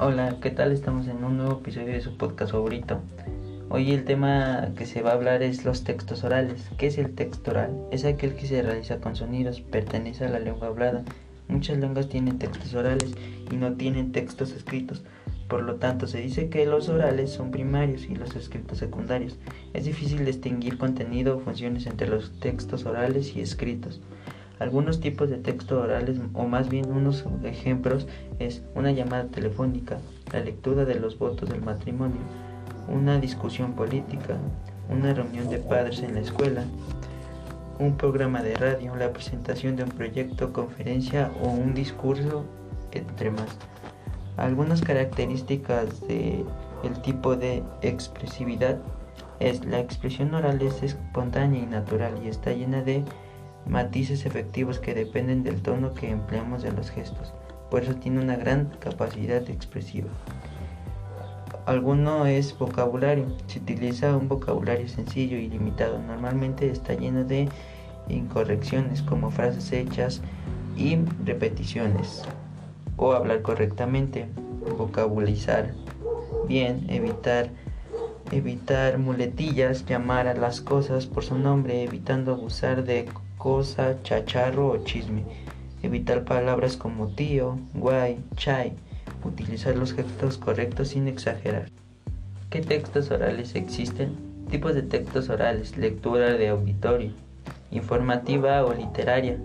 Hola, ¿qué tal? Estamos en un nuevo episodio de su podcast favorito. Hoy el tema que se va a hablar es los textos orales. ¿Qué es el texto oral? Es aquel que se realiza con sonidos, pertenece a la lengua hablada. Muchas lenguas tienen textos orales y no tienen textos escritos. Por lo tanto, se dice que los orales son primarios y los escritos secundarios. Es difícil distinguir contenido o funciones entre los textos orales y escritos. Algunos tipos de texto orales o más bien unos ejemplos es una llamada telefónica, la lectura de los votos del matrimonio, una discusión política, una reunión de padres en la escuela, un programa de radio, la presentación de un proyecto, conferencia o un discurso, entre más. Algunas características del tipo de expresividad es la expresión oral es espontánea y natural y está llena de matices efectivos que dependen del tono que empleamos de los gestos. Por eso tiene una gran capacidad expresiva. Alguno es vocabulario. Se utiliza un vocabulario sencillo y limitado. Normalmente está lleno de incorrecciones como frases hechas y repeticiones. O hablar correctamente. Vocabulizar. Bien, evitar evitar muletillas, llamar a las cosas por su nombre, evitando abusar de cosa, chacharro o chisme. Evitar palabras como tío, guay, chai. Utilizar los gestos correctos sin exagerar. ¿Qué textos orales existen? Tipos de textos orales. Lectura de auditorio. Informativa o literaria.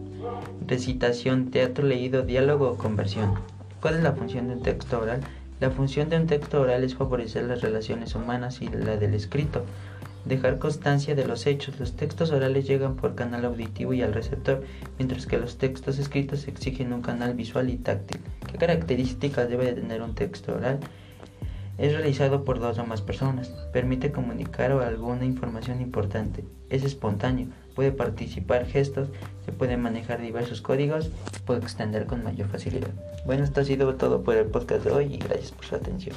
Recitación, teatro leído, diálogo o conversión. ¿Cuál es la función de un texto oral? La función de un texto oral es favorecer las relaciones humanas y la del escrito dejar constancia de los hechos. Los textos orales llegan por canal auditivo y al receptor, mientras que los textos escritos exigen un canal visual y táctil. ¿Qué características debe de tener un texto oral? Es realizado por dos o más personas, permite comunicar alguna información importante, es espontáneo, puede participar gestos, se puede manejar diversos códigos, puede extender con mayor facilidad. Bueno, esto ha sido todo por el podcast de hoy y gracias por su atención.